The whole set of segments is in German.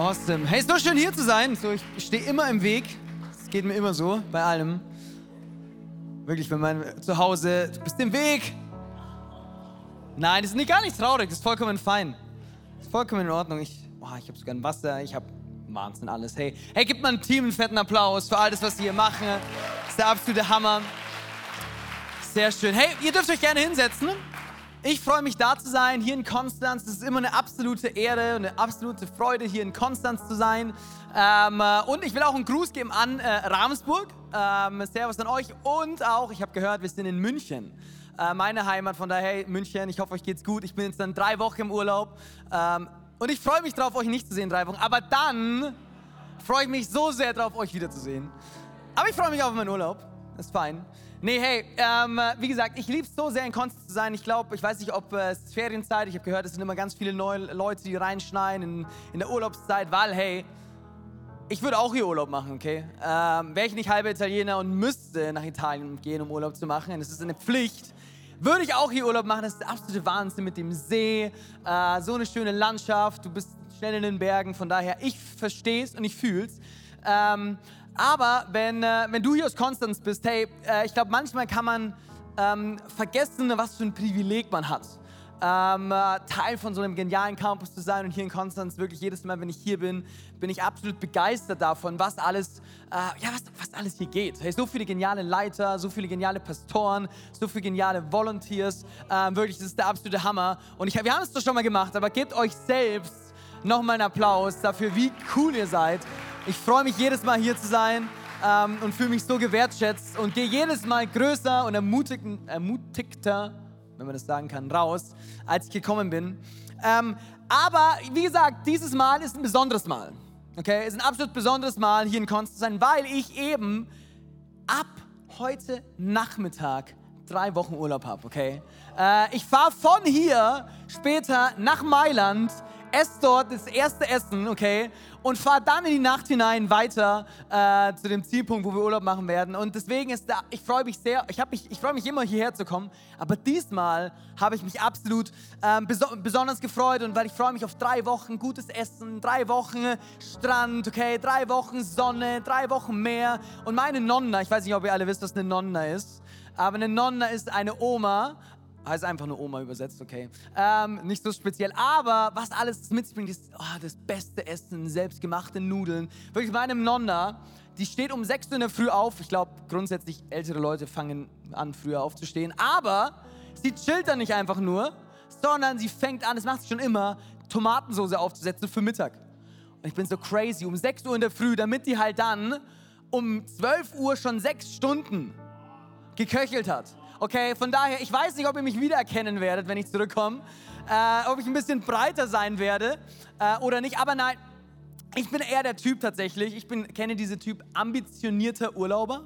Awesome. Hey, ist so schön hier zu sein. So, ich stehe immer im Weg. Es geht mir immer so, bei allem. Wirklich, wenn man zu Hause, du bist im Weg. Nein, das ist nicht, gar nicht traurig, das ist vollkommen fein. Das ist vollkommen in Ordnung. Ich, oh, ich habe sogar ein Wasser, ich habe Wahnsinn alles. Hey, hey, gib mal Team einen fetten Applaus für alles, was sie hier machen. Das ist der absolute Hammer. Sehr schön. Hey, ihr dürft euch gerne hinsetzen. Ich freue mich da zu sein, hier in Konstanz. Es ist immer eine absolute Ehre und eine absolute Freude, hier in Konstanz zu sein. Ähm, äh, und ich will auch einen Gruß geben an äh, Ravensburg. Ähm, servus an euch. Und auch, ich habe gehört, wir sind in München. Äh, meine Heimat, von daher, hey, München, ich hoffe, euch geht's gut. Ich bin jetzt dann drei Wochen im Urlaub. Ähm, und ich freue mich drauf, euch nicht zu sehen, drei Wochen. Aber dann freue ich mich so sehr drauf, euch wiederzusehen. Aber ich freue mich auf meinen Urlaub. Ist fein. Nee, hey, ähm, wie gesagt, ich liebe es so sehr in Konstanz zu sein. Ich glaube, ich weiß nicht, ob äh, es ist Ferienzeit. Ich habe gehört, es sind immer ganz viele neue Leute, die reinschneiden in, in der Urlaubszeit, weil, hey, ich würde auch hier Urlaub machen, okay? Ähm, Wäre ich nicht halber Italiener und müsste nach Italien gehen, um Urlaub zu machen, das ist eine Pflicht, würde ich auch hier Urlaub machen. Das ist der absolute Wahnsinn mit dem See, äh, so eine schöne Landschaft, du bist schnell in den Bergen, von daher, ich verstehe es und ich fühle es. Ähm, aber wenn, äh, wenn du hier aus Konstanz bist, hey, äh, ich glaube, manchmal kann man ähm, vergessen, was für ein Privileg man hat. Ähm, äh, Teil von so einem genialen Campus zu sein und hier in Konstanz wirklich jedes Mal, wenn ich hier bin, bin ich absolut begeistert davon, was alles, äh, ja, was, was alles hier geht. Hey, so viele geniale Leiter, so viele geniale Pastoren, so viele geniale Volunteers, äh, wirklich, das ist der absolute Hammer. Und ich, wir haben es doch schon mal gemacht, aber gebt euch selbst nochmal einen Applaus dafür, wie cool ihr seid ich freue mich jedes Mal hier zu sein ähm, und fühle mich so gewertschätzt und gehe jedes Mal größer und ermutigter, wenn man das sagen kann, raus, als ich gekommen bin. Ähm, aber wie gesagt, dieses Mal ist ein besonderes Mal. Okay, ist ein absolut besonderes Mal hier in Konstanz sein, weil ich eben ab heute Nachmittag drei Wochen Urlaub habe. Okay, äh, ich fahre von hier später nach Mailand esse dort das erste Essen, okay, und fahre dann in die Nacht hinein weiter äh, zu dem Zielpunkt, wo wir Urlaub machen werden. Und deswegen ist da, ich freue mich sehr, ich, mich, ich freue mich immer hierher zu kommen, aber diesmal habe ich mich absolut ähm, beso besonders gefreut und weil ich freue mich auf drei Wochen gutes Essen, drei Wochen Strand, okay, drei Wochen Sonne, drei Wochen Meer. Und meine Nonna, ich weiß nicht, ob ihr alle wisst, was eine Nonna ist, aber eine Nonna ist eine Oma, Heißt einfach nur Oma übersetzt, okay. Ähm, nicht so speziell, aber was alles mitbringt, ist oh, das beste Essen, selbstgemachte Nudeln. Wirklich meine Nonna, die steht um 6 Uhr in der Früh auf. Ich glaube, grundsätzlich ältere Leute fangen an, früher aufzustehen. Aber sie chillt dann nicht einfach nur, sondern sie fängt an, das macht sie schon immer, Tomatensauce aufzusetzen für Mittag. Und ich bin so crazy, um 6 Uhr in der Früh, damit die halt dann um 12 Uhr schon sechs Stunden geköchelt hat. Okay, von daher, ich weiß nicht, ob ihr mich wiedererkennen werdet, wenn ich zurückkomme, äh, ob ich ein bisschen breiter sein werde äh, oder nicht, aber nein, ich bin eher der Typ tatsächlich, ich bin, kenne diese Typ ambitionierter Urlauber.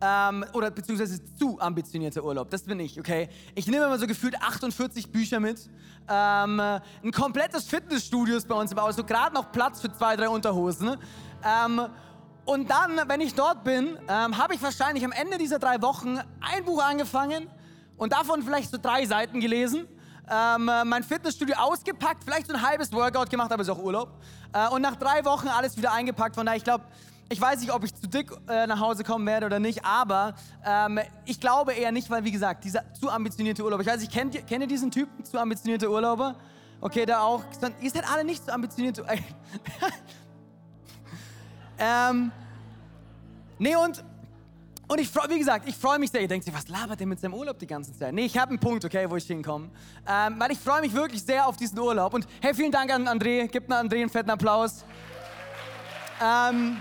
Ähm, oder beziehungsweise zu ambitionierter Urlaub, das bin ich, okay? Ich nehme immer so gefühlt 48 Bücher mit, ähm, ein komplettes Fitnessstudio ist bei uns im Haus, so gerade noch Platz für zwei, drei Unterhosen. Ähm, und dann, wenn ich dort bin, ähm, habe ich wahrscheinlich am Ende dieser drei Wochen ein Buch angefangen und davon vielleicht so drei Seiten gelesen. Ähm, äh, mein Fitnessstudio ausgepackt, vielleicht so ein halbes Workout gemacht, aber ist auch Urlaub. Äh, und nach drei Wochen alles wieder eingepackt. Von daher, ich glaube, ich weiß nicht, ob ich zu dick äh, nach Hause kommen werde oder nicht, aber ähm, ich glaube eher nicht, weil, wie gesagt, dieser zu ambitionierte Urlaub. Ich weiß, ich kenne kenn ihr diesen Typen, zu ambitionierte Urlauber? Okay, da auch. Ihr seid alle nicht zu ambitionierte. Ähm, nee, und, und ich freue, wie gesagt, ich freue mich sehr. Ihr denkt sich, was labert der mit seinem Urlaub die ganze Zeit? Nee, ich habe einen Punkt, okay, wo ich hinkomme. Ähm, weil ich freue mich wirklich sehr auf diesen Urlaub. Und hey, vielen Dank an André. Gib mir André einen fetten Applaus. Ähm,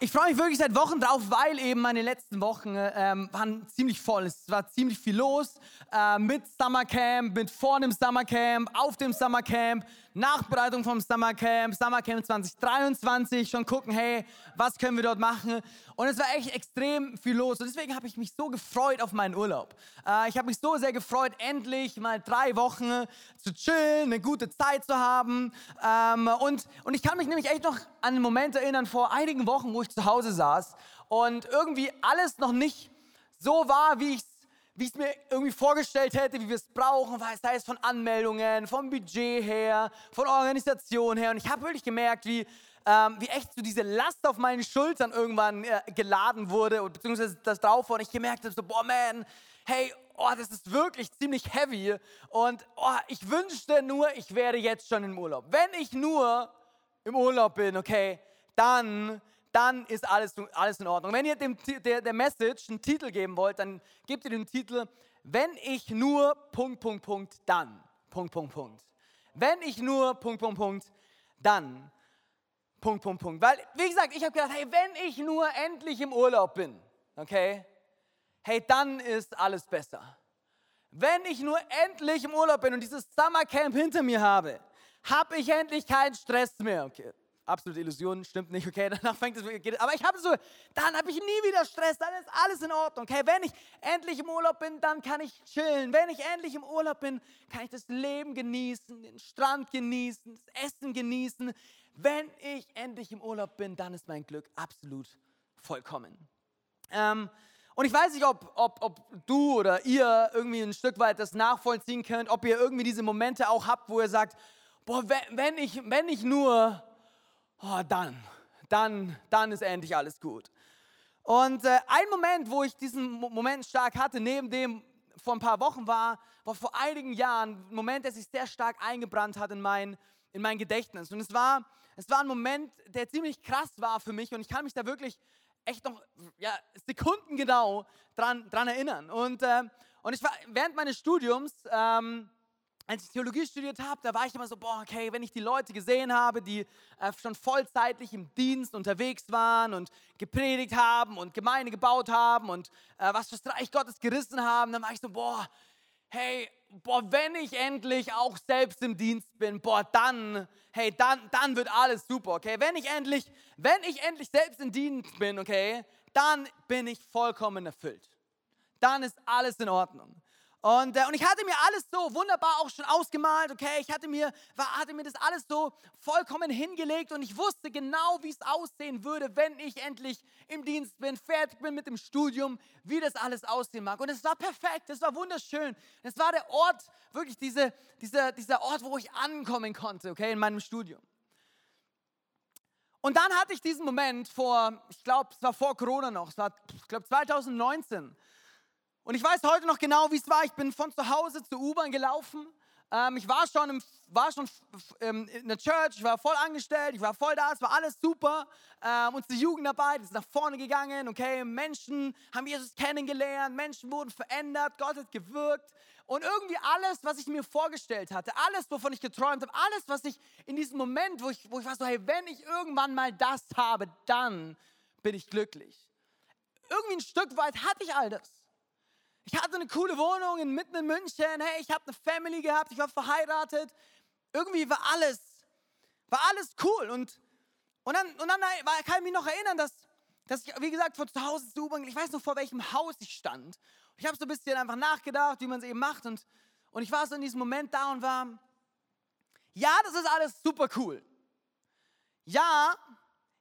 ich freue mich wirklich seit Wochen drauf, weil eben meine letzten Wochen ähm, waren ziemlich voll. Es war ziemlich viel los äh, mit Summercamp, mit vor dem Summercamp, auf dem Summercamp, Nachbereitung vom Summercamp, Summercamp 2023, schon gucken, hey, was können wir dort machen? Und es war echt extrem viel los. Und deswegen habe ich mich so gefreut auf meinen Urlaub. Äh, ich habe mich so sehr gefreut, endlich mal drei Wochen zu chillen, eine gute Zeit zu haben. Ähm, und, und ich kann mich nämlich echt noch an einen Moment erinnern, vor einigen Wochen, wo ich zu Hause saß und irgendwie alles noch nicht so war, wie ich es wie ich es mir irgendwie vorgestellt hätte, wie wir es brauchen, sei es von Anmeldungen, vom Budget her, von Organisation her. Und ich habe wirklich gemerkt, wie, ähm, wie echt so diese Last auf meinen Schultern irgendwann äh, geladen wurde, beziehungsweise das drauf war. Und ich gemerkt habe, so, boah, man, hey, oh, das ist wirklich ziemlich heavy. Und oh, ich wünschte nur, ich wäre jetzt schon im Urlaub. Wenn ich nur im Urlaub bin, okay, dann dann ist alles, alles in Ordnung. Wenn ihr dem, der, der Message einen Titel geben wollt, dann gebt ihr den Titel, wenn ich nur Punkt, Punkt, Punkt, dann. Punkt, Punkt, Punkt. Wenn ich nur Punkt, Punkt, Punkt, dann. Punkt, Punkt, Punkt. Weil, wie gesagt, ich habe gedacht, hey, wenn ich nur endlich im Urlaub bin, okay, hey, dann ist alles besser. Wenn ich nur endlich im Urlaub bin und dieses Summercamp hinter mir habe, habe ich endlich keinen Stress mehr. Okay, absolute Illusion, stimmt nicht, okay, danach fängt es, aber ich habe so, dann habe ich nie wieder Stress, dann ist alles in Ordnung, okay, wenn ich endlich im Urlaub bin, dann kann ich chillen, wenn ich endlich im Urlaub bin, kann ich das Leben genießen, den Strand genießen, das Essen genießen, wenn ich endlich im Urlaub bin, dann ist mein Glück absolut vollkommen. Ähm, und ich weiß nicht, ob, ob, ob du oder ihr irgendwie ein Stück weit das nachvollziehen könnt, ob ihr irgendwie diese Momente auch habt, wo ihr sagt, boah, wenn ich, wenn ich nur oh, dann, dann, dann ist endlich alles gut. Und äh, ein Moment, wo ich diesen Moment stark hatte, neben dem vor ein paar Wochen war, war vor einigen Jahren ein Moment, der sich sehr stark eingebrannt hat in mein, in mein Gedächtnis. Und es war, es war ein Moment, der ziemlich krass war für mich und ich kann mich da wirklich echt noch ja, sekundengenau dran, dran erinnern. Und, äh, und ich war während meines Studiums, ähm, als ich Theologie studiert habe, da war ich immer so, boah, okay, wenn ich die Leute gesehen habe, die äh, schon vollzeitlich im Dienst unterwegs waren und gepredigt haben und Gemeinde gebaut haben und äh, was fürs Reich Gottes gerissen haben, dann war ich so, boah, hey, boah, wenn ich endlich auch selbst im Dienst bin, boah, dann, hey, dann, dann wird alles super, okay? Wenn ich endlich, wenn ich endlich selbst im Dienst bin, okay, dann bin ich vollkommen erfüllt. Dann ist alles in Ordnung. Und, äh, und ich hatte mir alles so wunderbar auch schon ausgemalt, okay? Ich hatte mir, war, hatte mir das alles so vollkommen hingelegt und ich wusste genau, wie es aussehen würde, wenn ich endlich im Dienst bin, fertig bin mit dem Studium, wie das alles aussehen mag. Und es war perfekt, es war wunderschön. Es war der Ort, wirklich diese, dieser, dieser Ort, wo ich ankommen konnte, okay, in meinem Studium. Und dann hatte ich diesen Moment vor, ich glaube, es war vor Corona noch, es war, ich glaube, 2019. Und ich weiß heute noch genau, wie es war. Ich bin von zu Hause zur U-Bahn gelaufen. Ähm, ich war schon, im, war schon ähm, in der Church, ich war voll angestellt, ich war voll da, es war alles super. Ähm, unsere Jugendarbeit ist nach vorne gegangen, okay? Menschen haben Jesus kennengelernt, Menschen wurden verändert, Gott hat gewirkt. Und irgendwie alles, was ich mir vorgestellt hatte, alles, wovon ich geträumt habe, alles, was ich in diesem Moment, wo ich, wo ich war so, hey, wenn ich irgendwann mal das habe, dann bin ich glücklich. Irgendwie ein Stück weit hatte ich all das. Ich hatte eine coole Wohnung mitten in München. Hey, ich habe eine Family gehabt. Ich war verheiratet. Irgendwie war alles, war alles cool. Und, und dann, und dann kann ich mich noch erinnern, dass, dass ich, wie gesagt, von zu Hause zu U-Bahn, ich weiß noch, vor welchem Haus ich stand. Ich habe so ein bisschen einfach nachgedacht, wie man es eben macht. Und, und ich war so in diesem Moment da und war, ja, das ist alles super cool. Ja,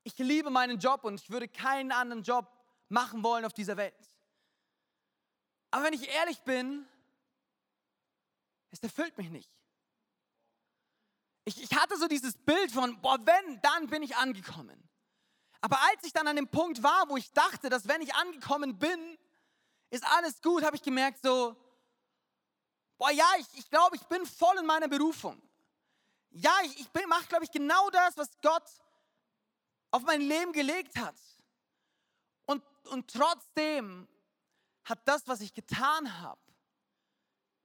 ich liebe meinen Job und ich würde keinen anderen Job machen wollen auf dieser Welt. Aber wenn ich ehrlich bin, es erfüllt mich nicht. Ich, ich hatte so dieses Bild von, boah, wenn, dann bin ich angekommen. Aber als ich dann an dem Punkt war, wo ich dachte, dass wenn ich angekommen bin, ist alles gut, habe ich gemerkt so, boah, ja, ich, ich glaube, ich bin voll in meiner Berufung. Ja, ich, ich mache, glaube ich, genau das, was Gott auf mein Leben gelegt hat. Und, und trotzdem hat das, was ich getan habe,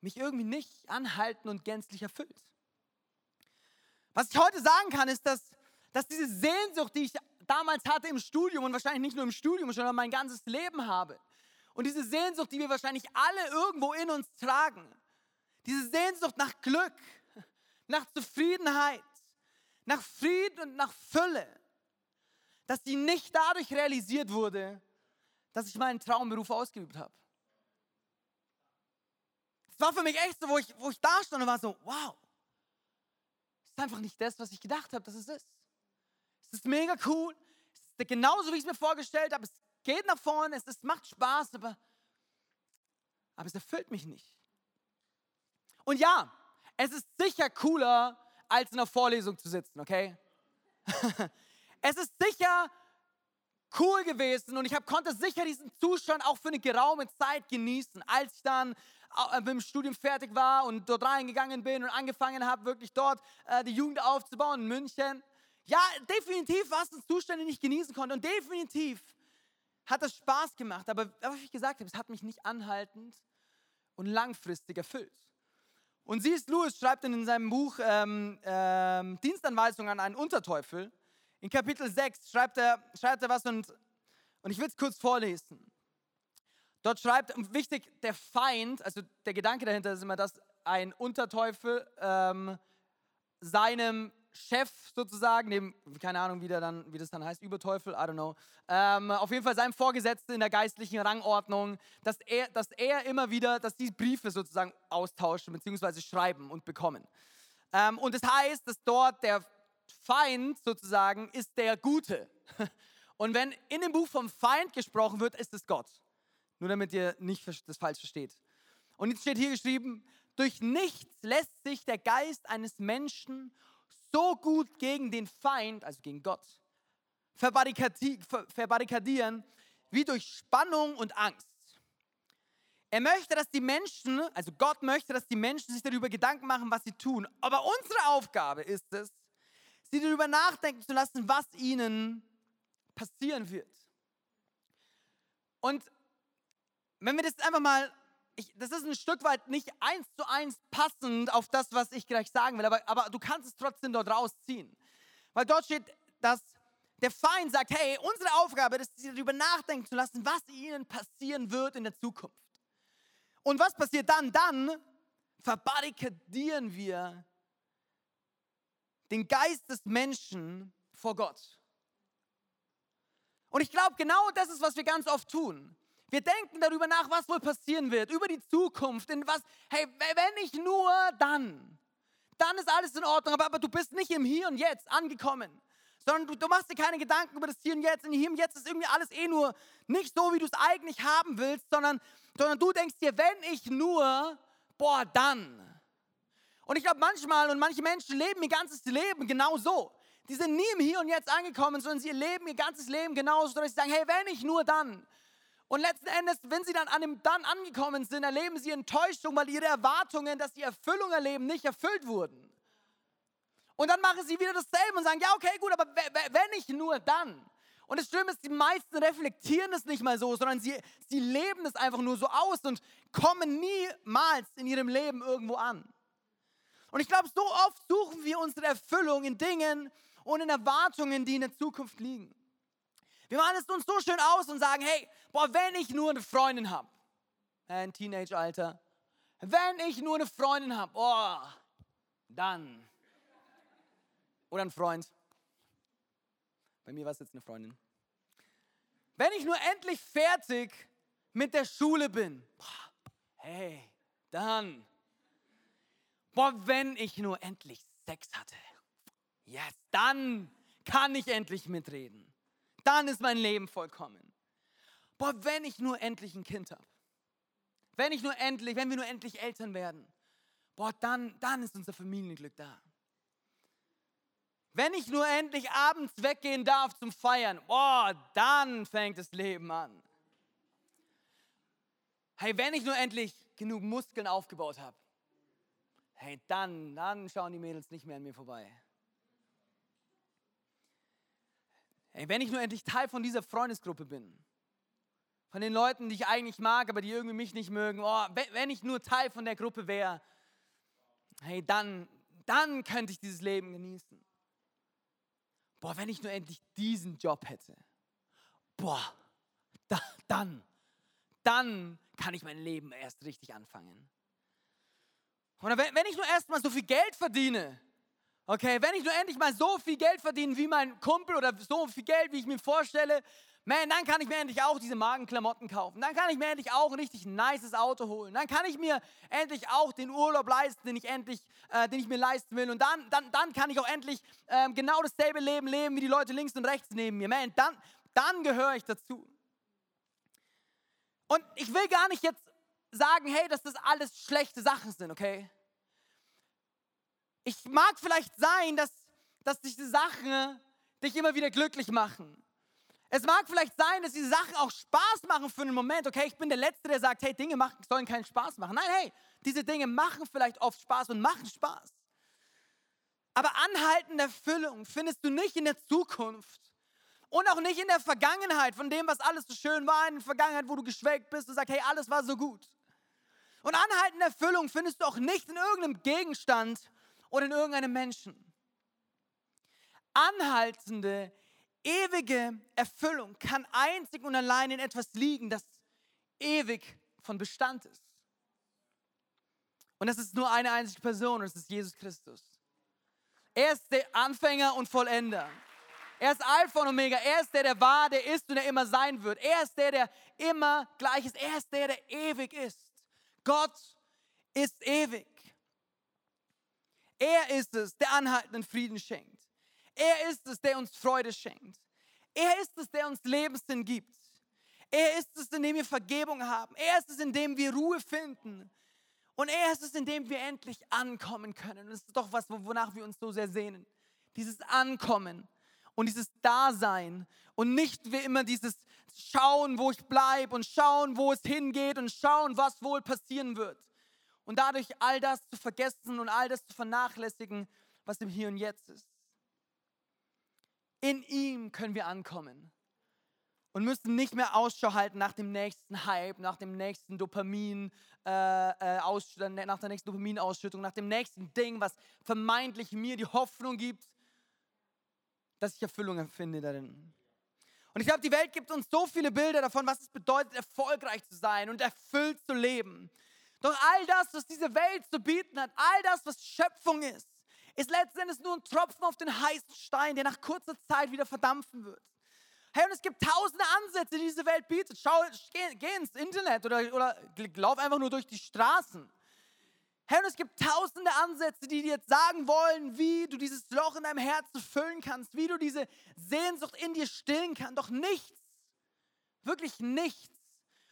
mich irgendwie nicht anhalten und gänzlich erfüllt. Was ich heute sagen kann, ist, dass, dass diese Sehnsucht, die ich damals hatte im Studium und wahrscheinlich nicht nur im Studium, sondern mein ganzes Leben habe. Und diese Sehnsucht, die wir wahrscheinlich alle irgendwo in uns tragen, diese Sehnsucht nach Glück, nach Zufriedenheit, nach Frieden und nach Fülle, dass die nicht dadurch realisiert wurde, dass ich meinen Traumberuf ausgeübt habe. Es war für mich echt so, wo ich, wo ich da stand und war so, wow, es ist einfach nicht das, was ich gedacht habe, dass es ist. Es ist mega cool, es ist genauso, wie ich es mir vorgestellt habe, es geht nach vorne, es ist, macht Spaß, aber, aber es erfüllt mich nicht. Und ja, es ist sicher cooler, als in einer Vorlesung zu sitzen, okay? es ist sicher cool gewesen und ich hab, konnte sicher diesen Zustand auch für eine geraume Zeit genießen, als ich dann äh, mit dem Studium fertig war und dort reingegangen bin und angefangen habe, wirklich dort äh, die Jugend aufzubauen in München. Ja, definitiv war es ein Zustand, den ich genießen konnte und definitiv hat es Spaß gemacht, aber, aber wie ich gesagt habe, es hat mich nicht anhaltend und langfristig erfüllt. Und C.S. Lewis schreibt in seinem Buch ähm, ähm, Dienstanweisungen an einen Unterteufel, in Kapitel 6 schreibt er, schreibt er was und, und ich will es kurz vorlesen. Dort schreibt, wichtig, der Feind, also der Gedanke dahinter ist immer, dass ein Unterteufel ähm, seinem Chef sozusagen, dem, keine Ahnung, wie, der dann, wie das dann heißt, Überteufel, I don't know, ähm, auf jeden Fall seinem Vorgesetzten in der geistlichen Rangordnung, dass er, dass er immer wieder, dass die Briefe sozusagen austauschen bzw. schreiben und bekommen. Ähm, und das heißt, dass dort der Feind sozusagen ist der Gute. Und wenn in dem Buch vom Feind gesprochen wird, ist es Gott. Nur damit ihr nicht das falsch versteht. Und jetzt steht hier geschrieben, durch nichts lässt sich der Geist eines Menschen so gut gegen den Feind, also gegen Gott, verbarrikadieren, wie durch Spannung und Angst. Er möchte, dass die Menschen, also Gott möchte, dass die Menschen sich darüber Gedanken machen, was sie tun. Aber unsere Aufgabe ist es, sie darüber nachdenken zu lassen, was ihnen passieren wird. Und wenn wir das einfach mal ich, das ist ein Stück weit nicht eins zu eins passend auf das, was ich gleich sagen will, aber, aber du kannst es trotzdem dort rausziehen. Weil dort steht, dass der Feind sagt, hey, unsere Aufgabe ist, sie darüber nachdenken zu lassen, was ihnen passieren wird in der Zukunft. Und was passiert dann? Dann verbarrikadieren wir den Geist des Menschen vor Gott. Und ich glaube, genau das ist, was wir ganz oft tun. Wir denken darüber nach, was wohl passieren wird, über die Zukunft, in was, hey, wenn ich nur dann, dann ist alles in Ordnung, aber, aber du bist nicht im Hier und Jetzt angekommen, sondern du, du machst dir keine Gedanken über das Hier und Jetzt. Und Hier und Jetzt ist irgendwie alles eh nur nicht so, wie du es eigentlich haben willst, sondern, sondern du denkst dir, wenn ich nur, boah, dann. Und ich glaube, manchmal und manche Menschen leben ihr ganzes Leben genau so. Die sind nie im Hier und Jetzt angekommen, sondern sie leben ihr ganzes Leben genauso, dass sie sagen, hey, wenn ich nur dann, und letzten Endes, wenn sie dann an dem Dann angekommen sind, erleben sie Enttäuschung, weil ihre Erwartungen, dass sie Erfüllung erleben, nicht erfüllt wurden. Und dann machen sie wieder dasselbe und sagen, ja, okay, gut, aber wenn ich nur dann. Und das Schlimme ist, die meisten reflektieren es nicht mal so, sondern sie, sie leben es einfach nur so aus und kommen niemals in ihrem Leben irgendwo an. Und ich glaube, so oft suchen wir unsere Erfüllung in Dingen und in Erwartungen, die in der Zukunft liegen. Wir machen es uns so schön aus und sagen, hey, boah, wenn ich nur eine Freundin habe, ein Teenage-Alter, wenn ich nur eine Freundin habe, oh, dann. Oder ein Freund. Bei mir war es jetzt eine Freundin. Wenn ich nur endlich fertig mit der Schule bin, hey, dann. Boah, wenn ich nur endlich Sex hatte, yes, dann kann ich endlich mitreden dann ist mein Leben vollkommen. Boah, wenn ich nur endlich ein Kind habe. Wenn ich nur endlich, wenn wir nur endlich Eltern werden. Boah, dann, dann ist unser Familienglück da. Wenn ich nur endlich abends weggehen darf zum Feiern, boah, dann fängt das Leben an. Hey, wenn ich nur endlich genug Muskeln aufgebaut habe, hey, dann, dann schauen die Mädels nicht mehr an mir vorbei. Ey, wenn ich nur endlich Teil von dieser Freundesgruppe bin, von den Leuten, die ich eigentlich mag, aber die irgendwie mich nicht mögen, oh, wenn ich nur Teil von der Gruppe wäre, hey, dann, dann könnte ich dieses Leben genießen. boah, wenn ich nur endlich diesen Job hätte, boah, da, dann, dann kann ich mein Leben erst richtig anfangen. Oder wenn, wenn ich nur erst mal so viel Geld verdiene, okay, wenn ich nur endlich mal so viel Geld verdiene wie mein Kumpel oder so viel Geld, wie ich mir vorstelle, man, dann kann ich mir endlich auch diese Magenklamotten kaufen. Dann kann ich mir endlich auch ein richtig nices Auto holen. Dann kann ich mir endlich auch den Urlaub leisten, den ich endlich, äh, den ich mir leisten will. Und dann, dann, dann kann ich auch endlich äh, genau dasselbe Leben leben wie die Leute links und rechts neben mir. Man, dann, dann gehöre ich dazu. Und ich will gar nicht jetzt sagen, hey, dass das alles schlechte Sachen sind, okay? Ich mag vielleicht sein, dass, dass diese Sachen dich immer wieder glücklich machen. Es mag vielleicht sein, dass diese Sachen auch Spaß machen für einen Moment. Okay, ich bin der Letzte, der sagt, hey, Dinge machen, sollen keinen Spaß machen. Nein, hey, diese Dinge machen vielleicht oft Spaß und machen Spaß. Aber anhaltende Erfüllung findest du nicht in der Zukunft und auch nicht in der Vergangenheit, von dem, was alles so schön war, in der Vergangenheit, wo du geschwelgt bist und sagst, hey, alles war so gut. Und anhaltende Erfüllung findest du auch nicht in irgendeinem Gegenstand oder in irgendeinem Menschen. Anhaltende ewige Erfüllung kann einzig und allein in etwas liegen, das ewig von Bestand ist. Und das ist nur eine einzige Person, und das ist Jesus Christus. Er ist der Anfänger und Vollender. Er ist Alpha und Omega. Er ist der, der war, der ist und der immer sein wird. Er ist der, der immer gleich ist. Er ist der, der ewig ist. Gott ist ewig. Er ist es, der anhaltenden Frieden schenkt. Er ist es, der uns Freude schenkt. Er ist es, der uns Lebenssinn gibt. Er ist es, in dem wir Vergebung haben. Er ist es, in dem wir Ruhe finden. Und er ist es, in dem wir endlich ankommen können. Und das ist doch was, wonach wir uns so sehr sehnen. Dieses Ankommen und dieses Dasein und nicht wie immer dieses Schauen, wo ich bleibe und schauen, wo es hingeht und schauen, was wohl passieren wird. Und dadurch all das zu vergessen und all das zu vernachlässigen, was im Hier und Jetzt ist. In ihm können wir ankommen und müssen nicht mehr Ausschau halten nach dem nächsten Hype, nach dem nächsten Dopamin, äh, äh, nach der nächsten Dopaminausschüttung, nach dem nächsten Ding, was vermeintlich mir die Hoffnung gibt, dass ich Erfüllung empfinde darin. Und ich glaube, die Welt gibt uns so viele Bilder davon, was es bedeutet, erfolgreich zu sein und erfüllt zu leben. Doch all das, was diese Welt zu bieten hat, all das, was Schöpfung ist, ist letztendlich nur ein Tropfen auf den heißen Stein, der nach kurzer Zeit wieder verdampfen wird. Hey, und es gibt tausende Ansätze, die diese Welt bietet. Schau, geh, geh ins Internet oder, oder lauf einfach nur durch die Straßen. Hey, und es gibt tausende Ansätze, die dir jetzt sagen wollen, wie du dieses Loch in deinem Herzen füllen kannst, wie du diese Sehnsucht in dir stillen kannst. Doch nichts, wirklich nichts.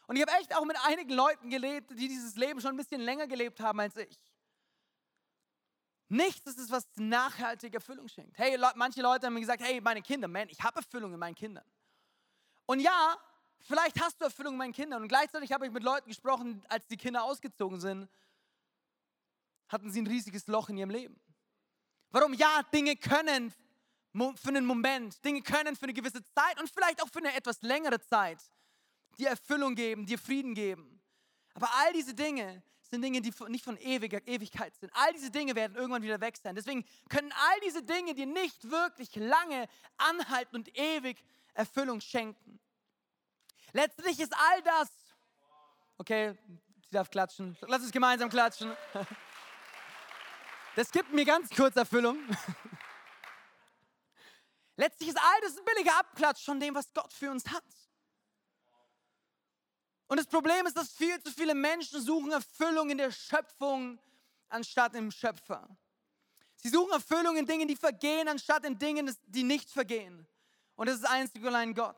Und ich habe echt auch mit einigen Leuten gelebt, die dieses Leben schon ein bisschen länger gelebt haben als ich. Nichts ist es, was nachhaltige Erfüllung schenkt. Hey, manche Leute haben mir gesagt, hey, meine Kinder, man, ich habe Erfüllung in meinen Kindern. Und ja, vielleicht hast du Erfüllung in meinen Kindern. Und gleichzeitig habe ich mit Leuten gesprochen, als die Kinder ausgezogen sind, hatten sie ein riesiges Loch in ihrem Leben. Warum? Ja, Dinge können für einen Moment, Dinge können für eine gewisse Zeit und vielleicht auch für eine etwas längere Zeit dir Erfüllung geben, dir Frieden geben. Aber all diese Dinge sind Dinge, die nicht von ewiger Ewigkeit sind. All diese Dinge werden irgendwann wieder weg sein. Deswegen können all diese Dinge dir nicht wirklich lange anhalten und ewig Erfüllung schenken. Letztlich ist all das, okay, sie darf klatschen, lass uns gemeinsam klatschen. Das gibt mir ganz kurz Erfüllung. Letztlich ist all das ein billiger Abklatsch von dem, was Gott für uns hat. Und das Problem ist, dass viel zu viele Menschen suchen Erfüllung in der Schöpfung anstatt im Schöpfer. Sie suchen Erfüllung in Dingen, die vergehen, anstatt in Dingen, die nicht vergehen. Und das ist einzig und allein Gott.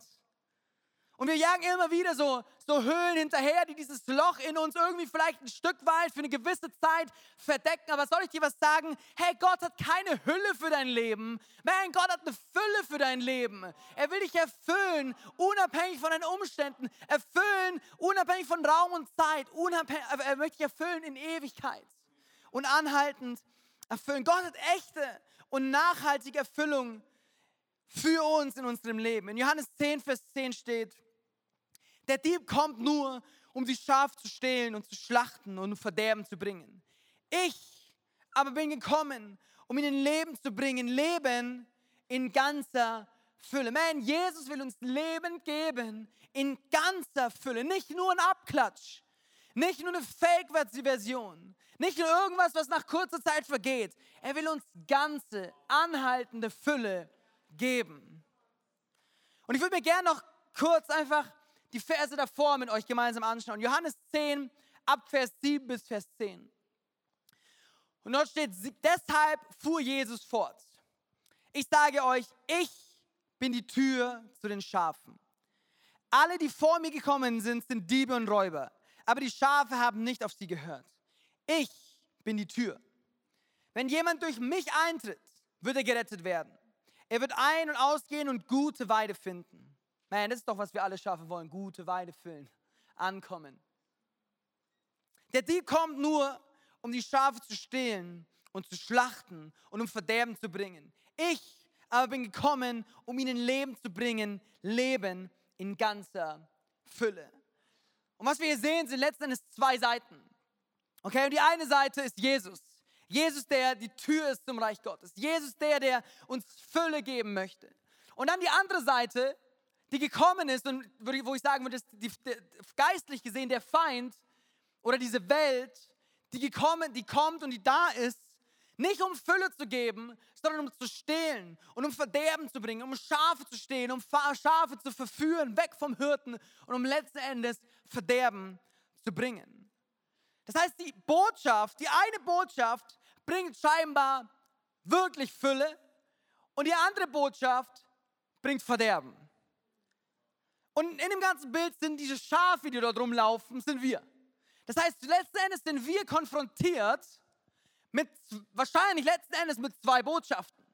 Und wir jagen immer wieder so, so Höhlen hinterher, die dieses Loch in uns irgendwie vielleicht ein Stück weit für eine gewisse Zeit verdecken. Aber soll ich dir was sagen? Hey, Gott hat keine Hülle für dein Leben. Mein Gott hat eine Fülle für dein Leben. Er will dich erfüllen, unabhängig von deinen Umständen. Erfüllen, unabhängig von Raum und Zeit. Unabhängig, er möchte dich erfüllen in Ewigkeit. Und anhaltend erfüllen. Gott hat echte und nachhaltige Erfüllung für uns in unserem Leben. In Johannes 10, Vers 10 steht, der Dieb kommt nur, um die Schaf zu stehlen und zu schlachten und Verderben zu bringen. Ich aber bin gekommen, um ihnen Leben zu bringen, Leben in ganzer Fülle. Man, Jesus will uns Leben geben in ganzer Fülle. Nicht nur ein Abklatsch, nicht nur eine Fake-Version, nicht nur irgendwas, was nach kurzer Zeit vergeht. Er will uns ganze, anhaltende Fülle geben. Und ich würde mir gerne noch kurz einfach die Verse davor mit euch gemeinsam anschauen. Johannes 10, ab Vers 7 bis Vers 10. Und dort steht, deshalb fuhr Jesus fort. Ich sage euch, ich bin die Tür zu den Schafen. Alle, die vor mir gekommen sind, sind Diebe und Räuber, aber die Schafe haben nicht auf sie gehört. Ich bin die Tür. Wenn jemand durch mich eintritt, wird er gerettet werden. Er wird ein- und ausgehen und gute Weide finden. Man, das ist doch, was wir alle Schafe wollen, gute Weide füllen, ankommen. Der Dieb kommt nur, um die Schafe zu stehlen und zu schlachten und um Verderben zu bringen. Ich aber bin gekommen, um ihnen Leben zu bringen, Leben in ganzer Fülle. Und was wir hier sehen, sind letzten Endes zwei Seiten. Okay, und die eine Seite ist Jesus. Jesus, der die Tür ist zum Reich Gottes. Jesus, der, der uns Fülle geben möchte. Und dann die andere Seite, die gekommen ist und wo ich sagen würde, die, die, geistlich gesehen der Feind oder diese Welt, die gekommen, die kommt und die da ist, nicht um Fülle zu geben, sondern um zu stehlen und um Verderben zu bringen, um Schafe zu stehlen, um Schafe zu verführen, weg vom Hirten und um letzten Endes Verderben zu bringen. Das heißt, die Botschaft, die eine Botschaft bringt scheinbar wirklich Fülle und die andere Botschaft bringt Verderben. Und in dem ganzen Bild sind diese Schafe, die dort rumlaufen, sind wir. Das heißt, letzten Endes sind wir konfrontiert mit, wahrscheinlich letzten Endes mit zwei Botschaften.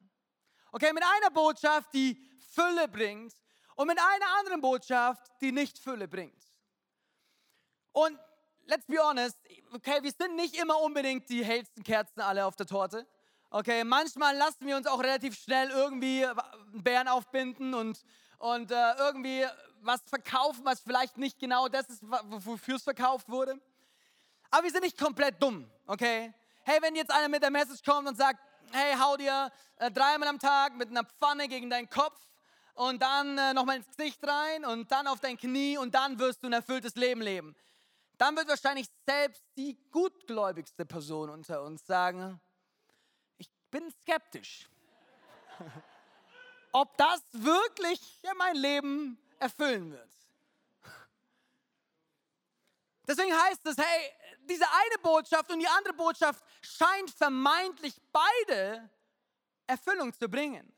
Okay, mit einer Botschaft, die Fülle bringt und mit einer anderen Botschaft, die nicht Fülle bringt. Und let's be honest, okay, wir sind nicht immer unbedingt die hellsten Kerzen alle auf der Torte. Okay, manchmal lassen wir uns auch relativ schnell irgendwie einen Bären aufbinden und, und äh, irgendwie was verkaufen, was vielleicht nicht genau das ist, wofür es verkauft wurde. Aber wir sind nicht komplett dumm, okay? hey, wenn jetzt einer mit der Message kommt und sagt, hey, hau dir äh, dreimal am Tag mit einer Pfanne gegen deinen Kopf und dann äh, nochmal ins Gesicht rein und dann auf dein Knie und dann wirst du ein erfülltes Leben leben. Dann wird wahrscheinlich selbst die gutgläubigste Person unter uns sagen, ich bin skeptisch. Ob das wirklich mein Leben erfüllen wird. Deswegen heißt es, hey, diese eine Botschaft und die andere Botschaft scheint vermeintlich beide Erfüllung zu bringen.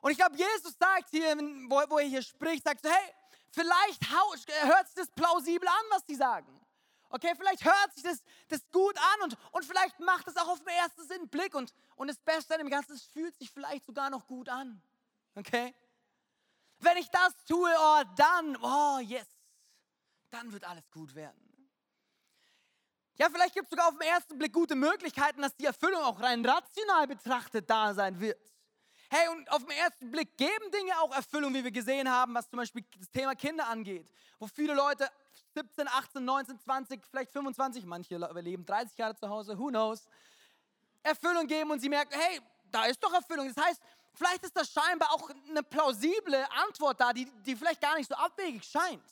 Und ich glaube, Jesus sagt hier, wo, er hier spricht, sagt so, hey, vielleicht hört sich das plausibel an, was sie sagen. Okay, vielleicht hört sich das, das gut an und, und vielleicht macht es auch auf den ersten Sinn Blick und, und das Beste an dem Ganzen, es fühlt sich vielleicht sogar noch gut an. Okay? Wenn ich das tue, oh, dann, oh, yes, dann wird alles gut werden. Ja, vielleicht gibt es sogar auf den ersten Blick gute Möglichkeiten, dass die Erfüllung auch rein rational betrachtet da sein wird. Hey, und auf den ersten Blick geben Dinge auch Erfüllung, wie wir gesehen haben, was zum Beispiel das Thema Kinder angeht, wo viele Leute 17, 18, 19, 20, vielleicht 25, manche überleben 30 Jahre zu Hause, who knows, Erfüllung geben und sie merken, hey, da ist doch Erfüllung. Das heißt, vielleicht ist das scheinbar auch eine plausible Antwort da, die, die vielleicht gar nicht so abwegig scheint.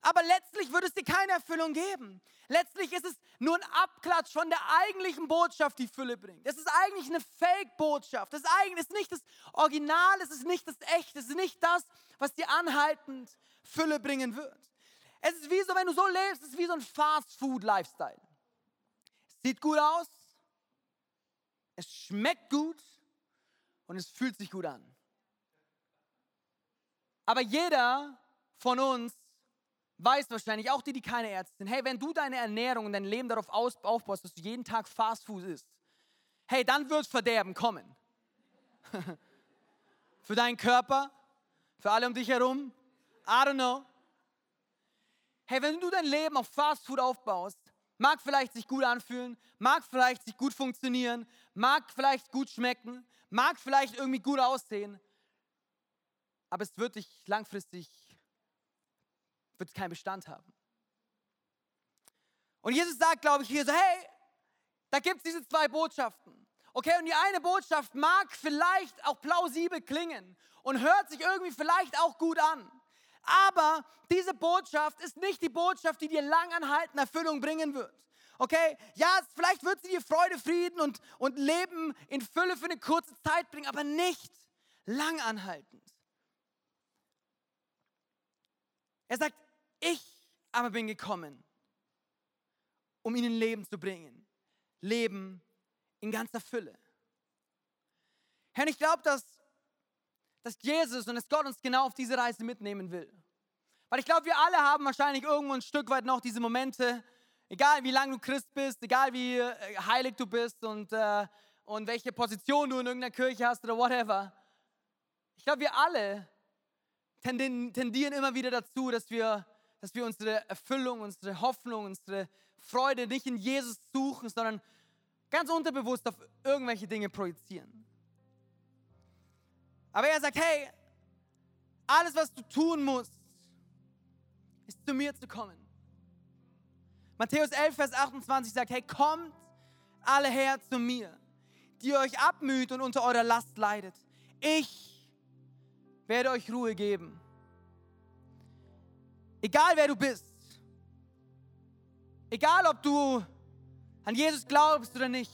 Aber letztlich wird es dir keine Erfüllung geben. Letztlich ist es nur ein Abklatsch von der eigentlichen Botschaft, die Fülle bringt. Es ist eigentlich eine Fake-Botschaft. Es ist nicht das Original, es ist nicht das Echte, es ist nicht das, was dir anhaltend Fülle bringen wird. Es ist wie so, wenn du so lebst, es ist wie so ein Fast-Food-Lifestyle. Es sieht gut aus, es schmeckt gut und es fühlt sich gut an. Aber jeder von uns weiß wahrscheinlich, auch die, die keine Ärzte sind, hey, wenn du deine Ernährung und dein Leben darauf aufbaust, dass du jeden Tag Fastfood isst, hey, dann wird Verderben kommen. für deinen Körper, für alle um dich herum, I don't know. Hey, wenn du dein Leben auf Fastfood aufbaust, mag vielleicht sich gut anfühlen, mag vielleicht sich gut funktionieren, mag vielleicht gut schmecken, mag vielleicht irgendwie gut aussehen, aber es wird dich langfristig wird keinen Bestand haben. Und Jesus sagt, glaube ich, hier so, hey, da gibt es diese zwei Botschaften. Okay, und die eine Botschaft mag vielleicht auch plausibel klingen und hört sich irgendwie vielleicht auch gut an. Aber diese Botschaft ist nicht die Botschaft, die dir langanhaltende Erfüllung bringen wird. Okay, ja, vielleicht wird sie dir Freude, Frieden und, und Leben in Fülle für eine kurze Zeit bringen, aber nicht langanhaltend. Er sagt, ich aber bin gekommen, um ihnen Leben zu bringen. Leben in ganzer Fülle. Herr, ich glaube, dass, dass Jesus und dass Gott uns genau auf diese Reise mitnehmen will. Weil ich glaube, wir alle haben wahrscheinlich irgendwo ein Stück weit noch diese Momente, egal wie lange du Christ bist, egal wie äh, heilig du bist und, äh, und welche Position du in irgendeiner Kirche hast oder whatever. Ich glaube, wir alle tendieren immer wieder dazu, dass wir, dass wir unsere Erfüllung, unsere Hoffnung, unsere Freude nicht in Jesus suchen, sondern ganz unterbewusst auf irgendwelche Dinge projizieren. Aber er sagt, hey, alles, was du tun musst, ist zu mir zu kommen. Matthäus 11, Vers 28 sagt, hey, kommt alle her zu mir, die euch abmüht und unter eurer Last leidet. Ich werde euch Ruhe geben. Egal wer du bist, egal ob du an Jesus glaubst oder nicht,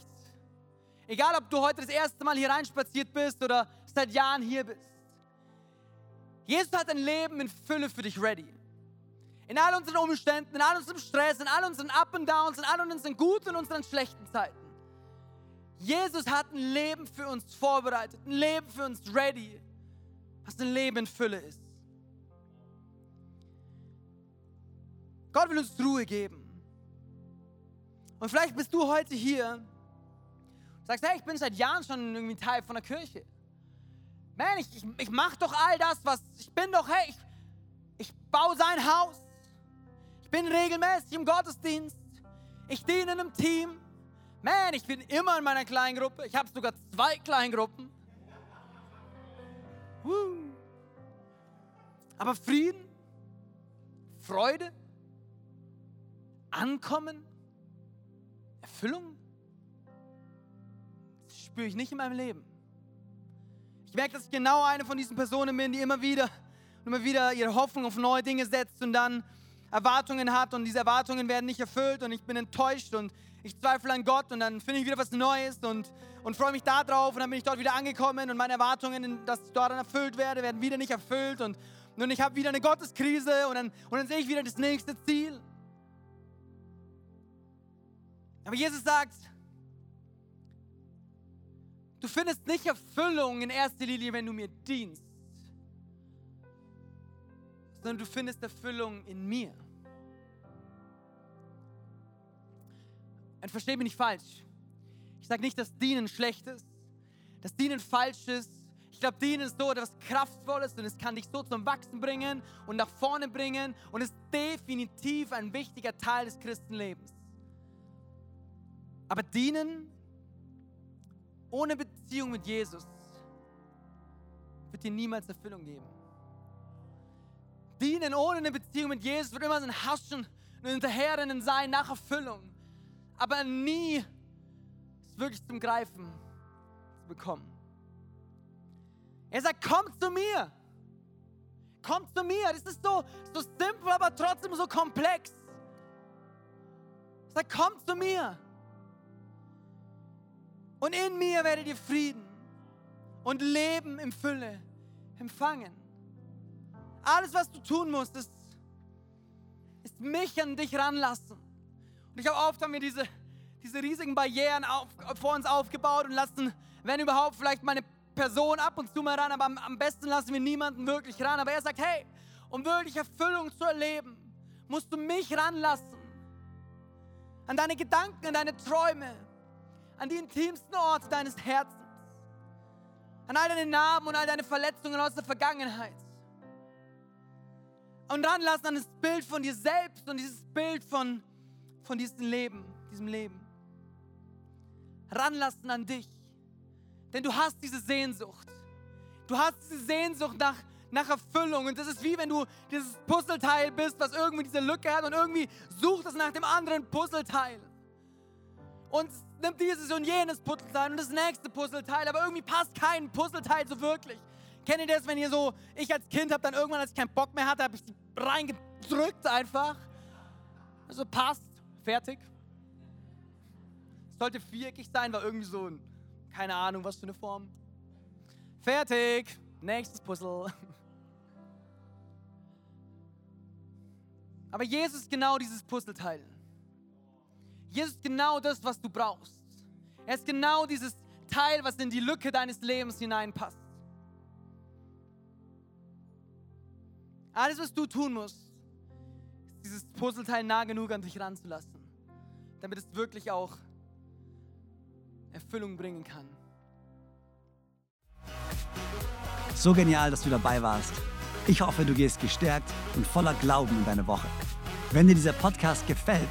egal ob du heute das erste Mal hier reinspaziert bist oder seit Jahren hier bist, Jesus hat ein Leben in Fülle für dich ready. In all unseren Umständen, in all unserem Stress, in all unseren Up and Downs, in all unseren guten und unseren schlechten Zeiten. Jesus hat ein Leben für uns vorbereitet, ein Leben für uns ready, was ein Leben in Fülle ist. Gott will uns Ruhe geben. Und vielleicht bist du heute hier und sagst, hey, ich bin seit Jahren schon irgendwie Teil von der Kirche. Man, ich, ich, ich mache doch all das, was ich bin doch, hey, ich, ich baue sein Haus bin regelmäßig im Gottesdienst. Ich diene in einem Team. Man, ich bin immer in meiner Kleingruppe. Ich habe sogar zwei Kleingruppen. Woo. Aber Frieden, Freude, Ankommen, Erfüllung, das spüre ich nicht in meinem Leben. Ich merke, dass ich genau eine von diesen Personen bin, die immer wieder, immer wieder ihre Hoffnung auf neue Dinge setzt und dann Erwartungen hat und diese Erwartungen werden nicht erfüllt und ich bin enttäuscht und ich zweifle an Gott und dann finde ich wieder was Neues und, und freue mich da drauf und dann bin ich dort wieder angekommen und meine Erwartungen, dass ich dort dann erfüllt werde, werden wieder nicht erfüllt und, und ich habe wieder eine Gotteskrise und dann, und dann sehe ich wieder das nächste Ziel. Aber Jesus sagt, du findest nicht Erfüllung in erster Linie, wenn du mir dienst, sondern du findest Erfüllung in mir. Und verstehe mich nicht falsch. Ich sage nicht, dass Dienen schlecht ist, dass Dienen falsch ist. Ich glaube, Dienen ist so etwas Kraftvolles und es kann dich so zum Wachsen bringen und nach vorne bringen und ist definitiv ein wichtiger Teil des Christenlebens. Aber Dienen ohne Beziehung mit Jesus wird dir niemals Erfüllung geben. Dienen ohne eine Beziehung mit Jesus wird immer so ein Haschen und Hinterherrennen sein nach Erfüllung aber nie es wirklich zum Greifen zu bekommen. Er sagt, komm zu mir. Komm zu mir. Das ist so, so simpel, aber trotzdem so komplex. Er sagt, komm zu mir. Und in mir werdet ihr Frieden und Leben im Fülle empfangen. Alles, was du tun musst, ist, ist mich an dich ranlassen. Und ich habe oft haben wir diese, diese riesigen Barrieren auf, vor uns aufgebaut und lassen, wenn überhaupt, vielleicht meine Person ab und zu mal ran, aber am, am besten lassen wir niemanden wirklich ran. Aber er sagt, hey, um wirklich Erfüllung zu erleben, musst du mich ranlassen. An deine Gedanken, an deine Träume, an die intimsten Orte deines Herzens, an all deine Narben und all deine Verletzungen aus der Vergangenheit. Und ranlassen an das Bild von dir selbst und dieses Bild von von diesem Leben, diesem Leben. Ranlassen an dich. Denn du hast diese Sehnsucht. Du hast diese Sehnsucht nach, nach Erfüllung. Und das ist wie wenn du dieses Puzzleteil bist, was irgendwie diese Lücke hat und irgendwie sucht es nach dem anderen Puzzleteil. und nimmt dieses und jenes Puzzleteil und das nächste Puzzleteil, aber irgendwie passt kein Puzzleteil so wirklich. Kennt ihr das, wenn ihr so, ich als Kind habe dann irgendwann, als ich keinen Bock mehr hatte, habe ich die reingedrückt einfach. Also passt, fertig. Sollte viereckig sein, war irgendwie so ein, keine Ahnung, was für eine Form. Fertig, nächstes Puzzle. Aber Jesus ist genau dieses Puzzleteil. Jesus ist genau das, was du brauchst. Er ist genau dieses Teil, was in die Lücke deines Lebens hineinpasst. Alles, was du tun musst, ist dieses Puzzleteil nah genug an dich ranzulassen, damit es wirklich auch Erfüllung bringen kann. So genial, dass du dabei warst. Ich hoffe, du gehst gestärkt und voller Glauben in deine Woche. Wenn dir dieser Podcast gefällt,